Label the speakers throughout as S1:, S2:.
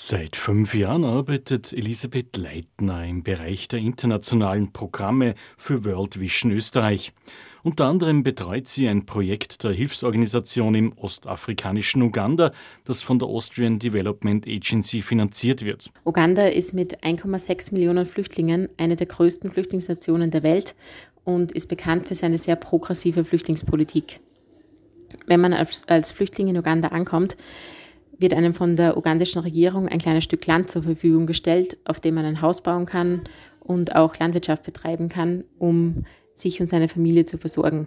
S1: Seit fünf Jahren arbeitet Elisabeth Leitner im Bereich der internationalen Programme für World Vision Österreich. Unter anderem betreut sie ein Projekt der Hilfsorganisation im ostafrikanischen Uganda, das von der Austrian Development Agency finanziert wird.
S2: Uganda ist mit 1,6 Millionen Flüchtlingen eine der größten Flüchtlingsnationen der Welt und ist bekannt für seine sehr progressive Flüchtlingspolitik. Wenn man als, Flüchtling in Uganda ankommt, wird einem von der ugandischen Regierung ein kleines Stück Land zur Verfügung gestellt, auf dem man ein Haus bauen kann und auch Landwirtschaft betreiben kann, um sich und seine Familie zu versorgen.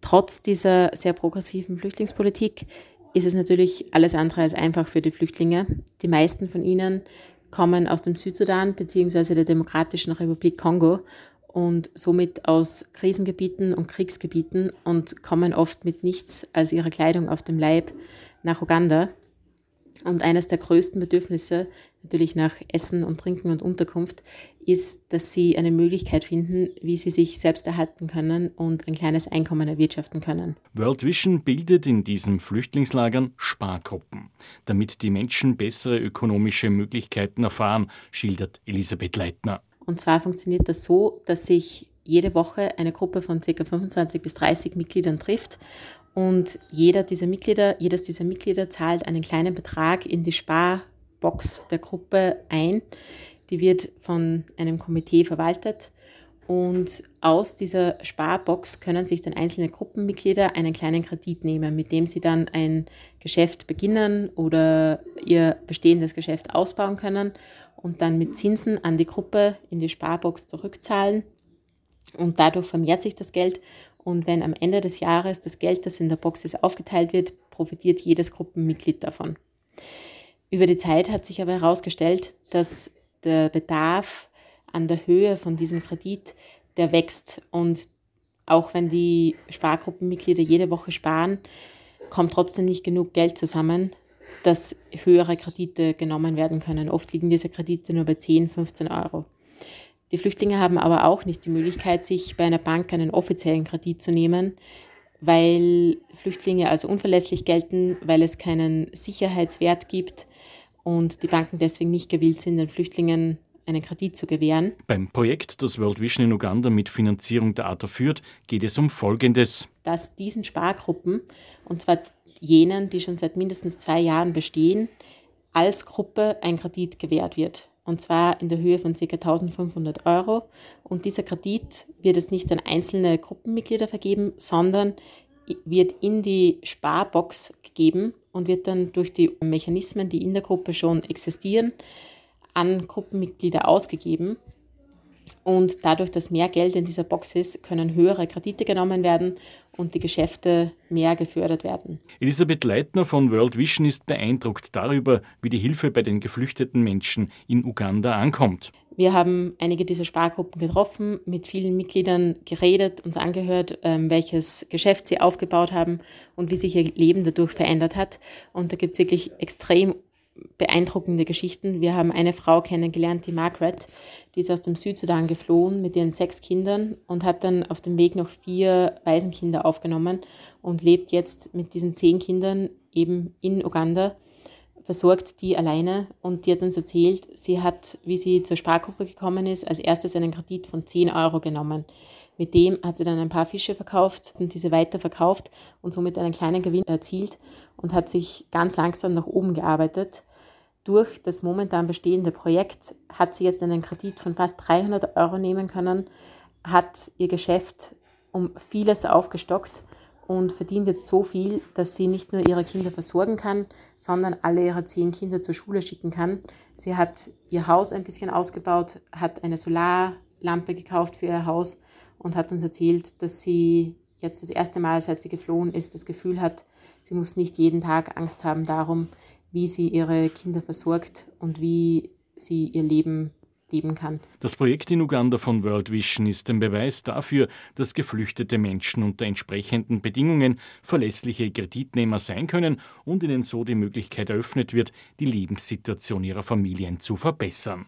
S2: Trotz dieser sehr progressiven Flüchtlingspolitik ist es natürlich alles andere als einfach für die Flüchtlinge. Die meisten von ihnen kommen aus dem Südsudan bzw. der Demokratischen Republik Kongo und somit aus Krisengebieten und Kriegsgebieten und kommen oft mit nichts als ihrer Kleidung auf dem Leib nach Uganda. Und eines der größten Bedürfnisse, natürlich nach Essen und Trinken und Unterkunft, ist, dass sie eine Möglichkeit finden, wie sie sich selbst erhalten können und ein kleines Einkommen erwirtschaften können.
S1: World Vision bildet in diesen Flüchtlingslagern Spargruppen, damit die Menschen bessere ökonomische Möglichkeiten erfahren, schildert Elisabeth Leitner.
S2: Und zwar funktioniert das so, dass sich jede Woche eine Gruppe von ca. 25 bis 30 Mitgliedern trifft und jeder dieser Mitglieder, jedes dieser Mitglieder zahlt einen kleinen Betrag in die Sparbox der Gruppe ein. Die wird von einem Komitee verwaltet. Und aus dieser Sparbox können sich dann einzelne Gruppenmitglieder einen kleinen Kredit nehmen, mit dem sie dann ein Geschäft beginnen oder ihr bestehendes Geschäft ausbauen können und dann mit Zinsen an die Gruppe in die Sparbox zurückzahlen. Und dadurch vermehrt sich das Geld und wenn am Ende des Jahres das Geld, das in der Box ist, aufgeteilt wird, profitiert jedes Gruppenmitglied davon. Über die Zeit hat sich aber herausgestellt, dass der Bedarf an der Höhe von diesem Kredit, der wächst. Und auch wenn die Spargruppenmitglieder jede Woche sparen, kommt trotzdem nicht genug Geld zusammen, dass höhere Kredite genommen werden können. Oft liegen diese Kredite nur bei 10, 15 Euro. Die Flüchtlinge haben aber auch nicht die Möglichkeit, sich bei einer Bank einen offiziellen Kredit zu nehmen, weil Flüchtlinge als unverlässlich gelten, weil es keinen Sicherheitswert gibt und die Banken deswegen nicht gewillt sind, den Flüchtlingen einen Kredit zu gewähren.
S1: Beim Projekt, das World Vision in Uganda mit Finanzierung der ATA führt, geht es um Folgendes.
S2: Dass diesen Spargruppen, und zwar jenen, die schon seit mindestens zwei Jahren bestehen, als Gruppe ein Kredit gewährt wird und zwar in der Höhe von ca. 1500 Euro. Und dieser Kredit wird es nicht an einzelne Gruppenmitglieder vergeben, sondern wird in die Sparbox gegeben und wird dann durch die Mechanismen, die in der Gruppe schon existieren, an Gruppenmitglieder ausgegeben. Und dadurch, dass mehr Geld in dieser Box ist, können höhere Kredite genommen werden und die Geschäfte mehr gefördert werden.
S1: Elisabeth Leitner von World Vision ist beeindruckt darüber, wie die Hilfe bei den geflüchteten Menschen in Uganda ankommt.
S2: Wir haben einige dieser Spargruppen getroffen, mit vielen Mitgliedern geredet, uns angehört, ähm, welches Geschäft sie aufgebaut haben und wie sich ihr Leben dadurch verändert hat. Und da gibt es wirklich extrem beeindruckende Geschichten. Wir haben eine Frau kennengelernt, die Margaret, die ist aus dem Südsudan geflohen mit ihren sechs Kindern und hat dann auf dem Weg noch vier Waisenkinder aufgenommen und lebt jetzt mit diesen zehn Kindern eben in Uganda, versorgt die alleine und die hat uns erzählt, sie hat, wie sie zur Spargruppe gekommen ist, als erstes einen Kredit von 10 Euro genommen. Mit dem hat sie dann ein paar Fische verkauft und diese weiter verkauft und somit einen kleinen Gewinn erzielt und hat sich ganz langsam nach oben gearbeitet. Durch das momentan bestehende Projekt hat sie jetzt einen Kredit von fast 300 Euro nehmen können, hat ihr Geschäft um vieles aufgestockt und verdient jetzt so viel, dass sie nicht nur ihre Kinder versorgen kann, sondern alle ihre zehn Kinder zur Schule schicken kann. Sie hat ihr Haus ein bisschen ausgebaut, hat eine Solarlampe gekauft für ihr Haus und hat uns erzählt, dass sie jetzt das erste Mal, seit sie geflohen ist, das Gefühl hat, sie muss nicht jeden Tag Angst haben darum, wie sie ihre Kinder versorgt und wie sie ihr Leben leben kann.
S1: Das Projekt in Uganda von World Vision ist ein Beweis dafür, dass geflüchtete Menschen unter entsprechenden Bedingungen verlässliche Kreditnehmer sein können und ihnen so die Möglichkeit eröffnet wird, die Lebenssituation ihrer Familien zu verbessern.